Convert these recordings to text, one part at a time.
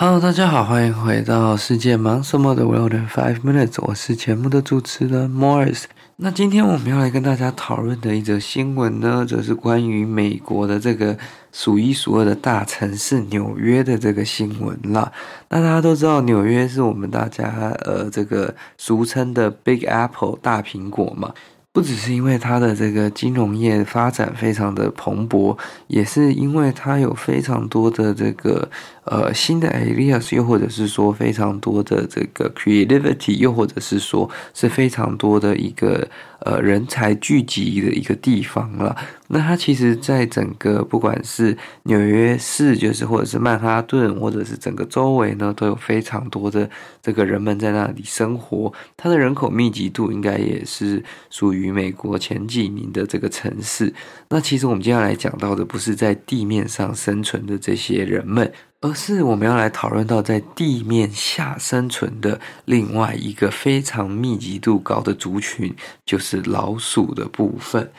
Hello，大家好，欢迎回到世界忙什么的 World in Five Minutes，我是节目的主持人 Morris。那今天我们要来跟大家讨论的一则新闻呢，就是关于美国的这个数一数二的大城市纽约的这个新闻啦。那大家都知道，纽约是我们大家呃这个俗称的 Big Apple 大苹果嘛。不只是因为它的这个金融业发展非常的蓬勃，也是因为它有非常多的这个呃新的 ideas，又或者是说非常多的这个 creativity，又或者是说是非常多的一个呃人才聚集的一个地方了。那它其实，在整个不管是纽约市，就是或者是曼哈顿，或者是整个周围呢，都有非常多的这个人们在那里生活。它的人口密集度应该也是属于美国前几名的这个城市。那其实我们接下来讲到的，不是在地面上生存的这些人们，而是我们要来讨论到在地面下生存的另外一个非常密集度高的族群，就是老鼠的部分。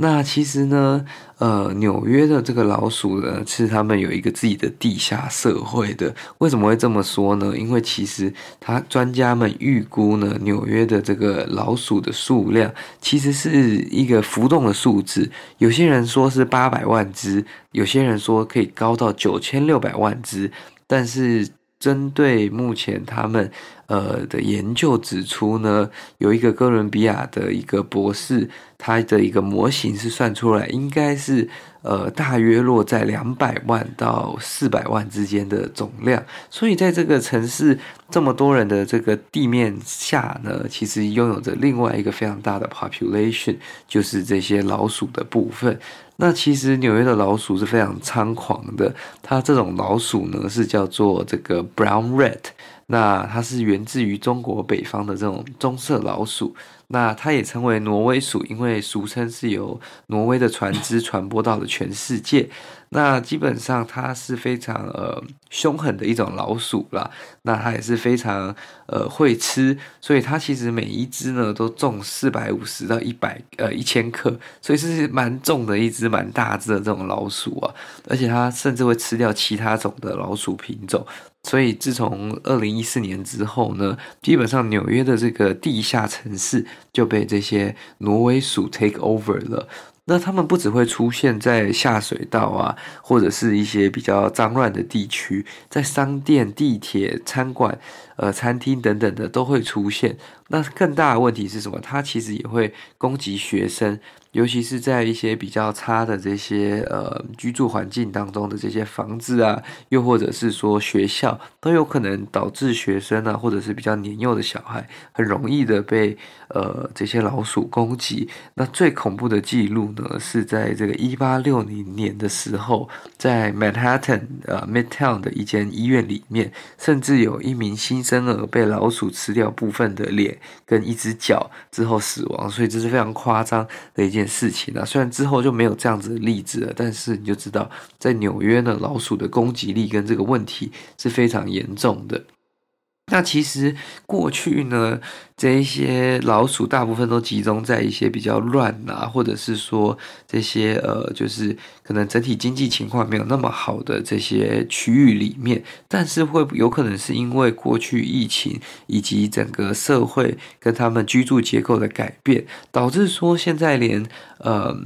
那其实呢，呃，纽约的这个老鼠呢，其实他们有一个自己的地下社会的。为什么会这么说呢？因为其实他专家们预估呢，纽约的这个老鼠的数量其实是一个浮动的数字。有些人说是八百万只，有些人说可以高到九千六百万只，但是。针对目前他们呃的研究指出呢，有一个哥伦比亚的一个博士，他的一个模型是算出来，应该是呃大约落在两百万到四百万之间的总量。所以在这个城市这么多人的这个地面下呢，其实拥有着另外一个非常大的 population，就是这些老鼠的部分。那其实纽约的老鼠是非常猖狂的，它这种老鼠呢是叫做这个 brown rat，那它是源自于中国北方的这种棕色老鼠。那它也称为挪威鼠，因为俗称是由挪威的船只传播到了全世界。那基本上它是非常呃凶狠的一种老鼠啦。那它也是非常呃会吃，所以它其实每一只呢都重四百五十到一百呃一千克，所以是蛮重的一只蛮大只的这种老鼠啊。而且它甚至会吃掉其他种的老鼠品种。所以，自从二零一四年之后呢，基本上纽约的这个地下城市就被这些挪威鼠 take over 了。那他们不只会出现在下水道啊，或者是一些比较脏乱的地区，在商店、地铁、餐馆、呃餐厅等等的都会出现。那更大的问题是什么？它其实也会攻击学生。尤其是在一些比较差的这些呃居住环境当中的这些房子啊，又或者是说学校，都有可能导致学生啊，或者是比较年幼的小孩，很容易的被呃这些老鼠攻击。那最恐怖的记录呢，是在这个一八六零年的时候，在 Manhattan 呃 Midtown 的一间医院里面，甚至有一名新生儿被老鼠吃掉部分的脸跟一只脚之后死亡，所以这是非常夸张的一件。件事情啊，虽然之后就没有这样子的例子了，但是你就知道，在纽约呢，老鼠的攻击力跟这个问题是非常严重的。那其实过去呢，这一些老鼠大部分都集中在一些比较乱啊，或者是说这些呃，就是可能整体经济情况没有那么好的这些区域里面。但是会有可能是因为过去疫情以及整个社会跟他们居住结构的改变，导致说现在连呃。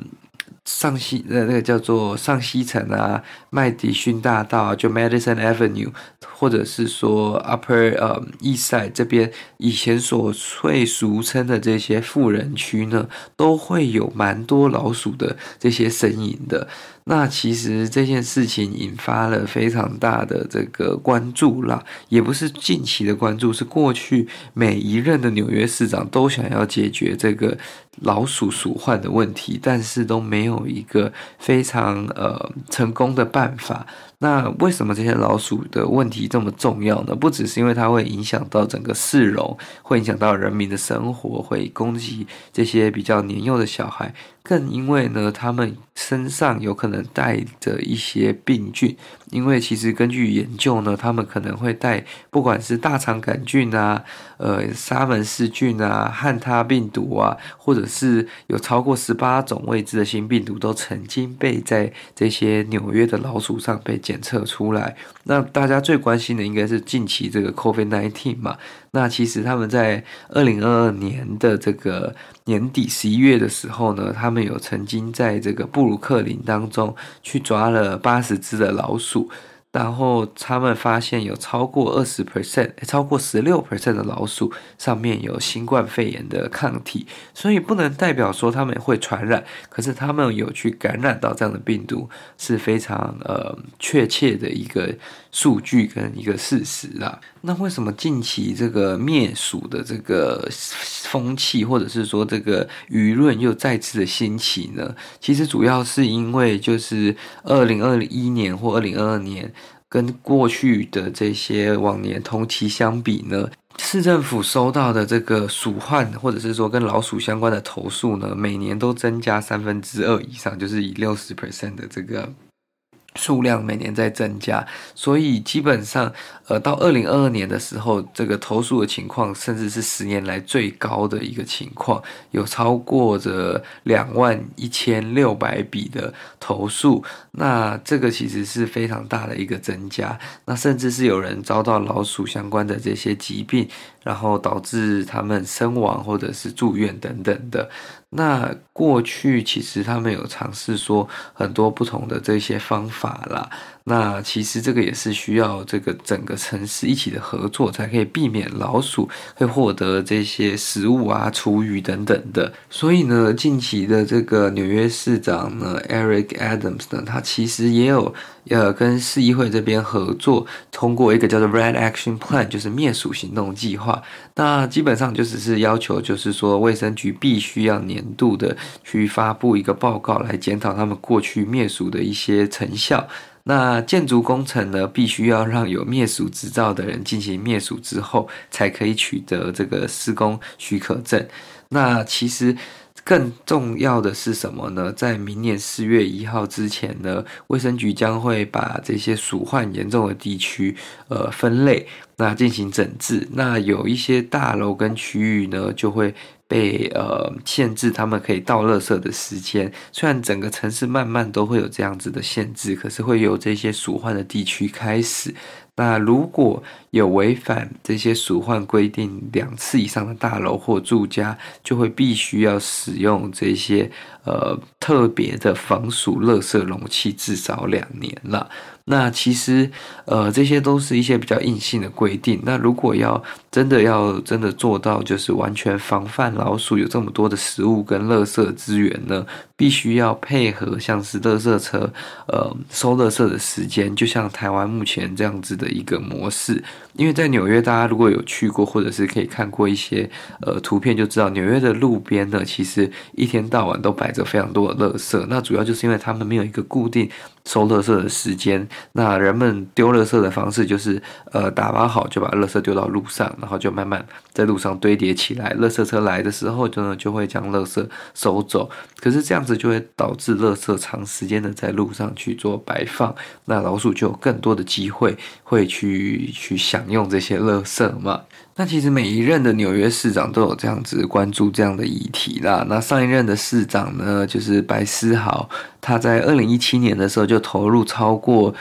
上西呃，那个叫做上西城啊，麦迪逊大道，就 Madison Avenue，或者是说 Upper 呃 East Side 这边以前所最俗称的这些富人区呢，都会有蛮多老鼠的这些身影的。那其实这件事情引发了非常大的这个关注啦，也不是近期的关注，是过去每一任的纽约市长都想要解决这个老鼠鼠患的问题，但是都没有一个非常呃成功的办法。那为什么这些老鼠的问题这么重要呢？不只是因为它会影响到整个市容，会影响到人民的生活，会攻击这些比较年幼的小孩。更因为呢，他们身上有可能带着一些病菌，因为其实根据研究呢，他们可能会带不管是大肠杆菌啊、呃沙门氏菌啊、汉他病毒啊，或者是有超过十八种未知的新病毒，都曾经被在这些纽约的老鼠上被检测出来。那大家最关心的应该是近期这个 COVID-19 嘛。那其实他们在二零二二年的这个年底十一月的时候呢，他们有曾经在这个布鲁克林当中去抓了八十只的老鼠。然后他们发现有超过二十 percent，超过十六 percent 的老鼠上面有新冠肺炎的抗体，所以不能代表说他们会传染，可是他们有去感染到这样的病毒是非常呃确切的一个数据跟一个事实啦。那为什么近期这个灭鼠的这个风气，或者是说这个舆论又再次的兴起呢？其实主要是因为就是二零二一年或二零二二年。跟过去的这些往年同期相比呢，市政府收到的这个鼠患，或者是说跟老鼠相关的投诉呢，每年都增加三分之二以上，就是以六十 percent 的这个。数量每年在增加，所以基本上，呃，到二零二二年的时候，这个投诉的情况，甚至是十年来最高的一个情况，有超过着两万一千六百笔的投诉，那这个其实是非常大的一个增加，那甚至是有人遭到老鼠相关的这些疾病，然后导致他们身亡或者是住院等等的。那过去其实他们有尝试说很多不同的这些方法啦。那其实这个也是需要这个整个城市一起的合作，才可以避免老鼠会获得这些食物啊、厨余等等的。所以呢，近期的这个纽约市长呢，Eric Adams 呢，他其实也有呃跟市议会这边合作，通过一个叫做 Red Action Plan，就是灭鼠行动计划。那基本上就只是要求，就是说卫生局必须要年度的去发布一个报告，来检讨他们过去灭鼠的一些成效。那建筑工程呢，必须要让有灭鼠执照的人进行灭鼠之后，才可以取得这个施工许可证。那其实更重要的是什么呢？在明年四月一号之前呢，卫生局将会把这些鼠患严重的地区，呃，分类，那进行整治。那有一些大楼跟区域呢，就会。被呃限制，他们可以倒垃圾的时间。虽然整个城市慢慢都会有这样子的限制，可是会有这些鼠患的地区开始。那如果有违反这些鼠患规定两次以上的大楼或住家，就会必须要使用这些呃特别的防鼠垃圾容器至少两年了。那其实呃这些都是一些比较硬性的规定。那如果要真的要真的做到，就是完全防范老鼠有这么多的食物跟垃圾资源呢，必须要配合像是垃圾车呃收垃圾的时间，就像台湾目前这样子的一个模式。因为在纽约，大家如果有去过，或者是可以看过一些呃图片，就知道纽约的路边呢，其实一天到晚都摆着非常多的垃圾。那主要就是因为他们没有一个固定收垃圾的时间。那人们丢垃圾的方式就是呃打包好就把垃圾丢到路上，然后就慢慢在路上堆叠起来。垃圾车来的时候，就呢就会将垃圾收走。可是这样子就会导致垃圾长时间的在路上去做摆放，那老鼠就有更多的机会会去去享。用这些垃圾嘛？那其实每一任的纽约市长都有这样子关注这样的议题啦。那上一任的市长呢，就是白思豪，他在二零一七年的时候就投入超过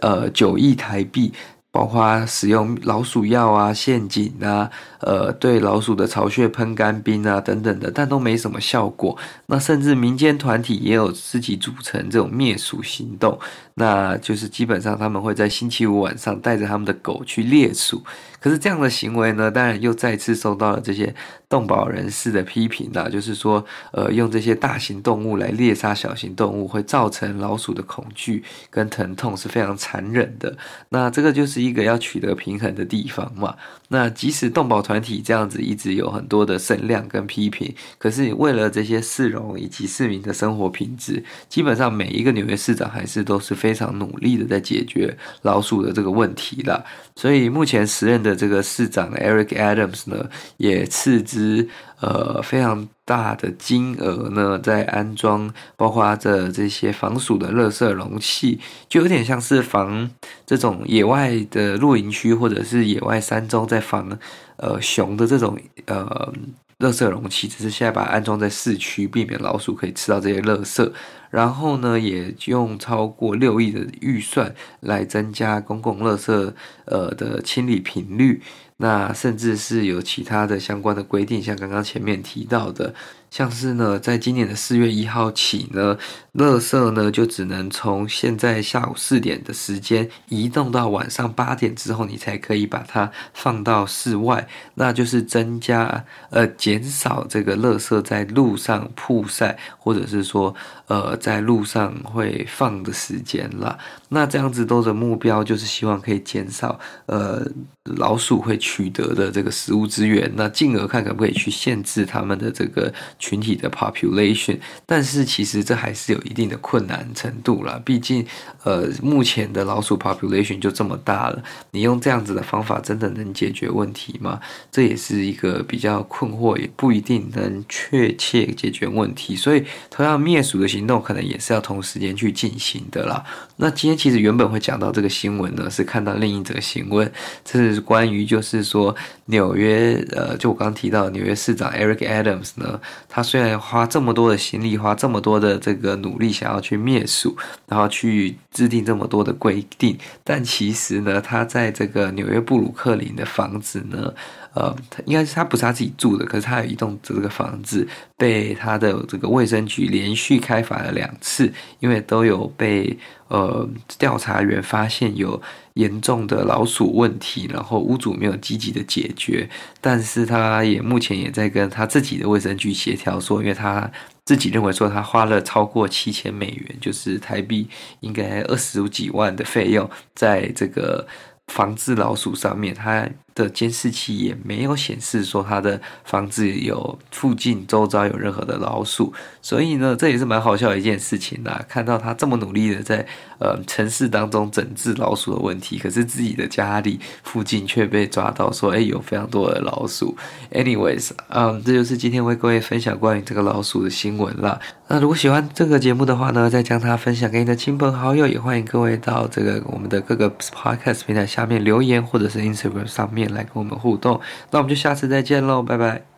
呃九亿台币。包括使用老鼠药啊、陷阱啊，呃，对老鼠的巢穴喷干冰啊等等的，但都没什么效果。那甚至民间团体也有自己组成这种灭鼠行动，那就是基本上他们会在星期五晚上带着他们的狗去猎鼠。可是这样的行为呢，当然又再次受到了这些动保人士的批评啦，就是说，呃，用这些大型动物来猎杀小型动物，会造成老鼠的恐惧跟疼痛，是非常残忍的。那这个就是一个要取得平衡的地方嘛。那即使动保团体这样子一直有很多的声量跟批评，可是为了这些市容以及市民的生活品质，基本上每一个纽约市长还是都是非常努力的在解决老鼠的这个问题啦。所以目前时任的。这个市长 Eric Adams 呢，也斥资呃非常大的金额呢，在安装包括这这些防鼠的垃圾容器，就有点像是防这种野外的露营区或者是野外山中在防呃熊的这种呃。垃圾容器只是现在把它安装在市区，避免老鼠可以吃到这些垃圾。然后呢，也用超过六亿的预算来增加公共垃圾呃的清理频率。那甚至是有其他的相关的规定，像刚刚前面提到的，像是呢，在今年的四月一号起呢，垃圾呢就只能从现在下午四点的时间移动到晚上八点之后，你才可以把它放到室外，那就是增加呃减少这个垃圾在路上曝晒，或者是说呃在路上会放的时间啦。那这样子都的目标就是希望可以减少呃老鼠会取得的这个食物资源，那进而看可不可以去限制他们的这个群体的 population，但是其实这还是有一定的困难程度啦，毕竟呃目前的老鼠 population 就这么大了，你用这样子的方法真的能解决问题吗？这也是一个比较困惑，也不一定能确切解决问题。所以同样灭鼠的行动可能也是要同时间去进行的啦。那今天其实原本会讲到这个新闻呢，是看到另一则新闻，这是关于就是。说纽约，呃，就我刚刚提到纽约市长 Eric Adams 呢，他虽然花这么多的心力，花这么多的这个努力，想要去灭鼠，然后去制定这么多的规定，但其实呢，他在这个纽约布鲁克林的房子呢，呃，他应该是他不是他自己住的，可是他有一栋这个房子被他的这个卫生局连续开罚了两次，因为都有被呃调查员发现有。严重的老鼠问题，然后屋主没有积极的解决，但是他也目前也在跟他自己的卫生局协调说，因为他自己认为说他花了超过七千美元，就是台币应该二十几万的费用，在这个防治老鼠上面，他。的监视器也没有显示说他的房子有附近周遭有任何的老鼠，所以呢，这也是蛮好笑的一件事情啦。看到他这么努力的在呃城市当中整治老鼠的问题，可是自己的家里附近却被抓到说，哎，有非常多的老鼠。Anyways，嗯，这就是今天为各位分享关于这个老鼠的新闻啦。那如果喜欢这个节目的话呢，再将它分享给你的亲朋好友，也欢迎各位到这个我们的各个 Podcast 平台下面留言，或者是 Instagram 上面。来跟我们互动，那我们就下次再见喽，拜拜。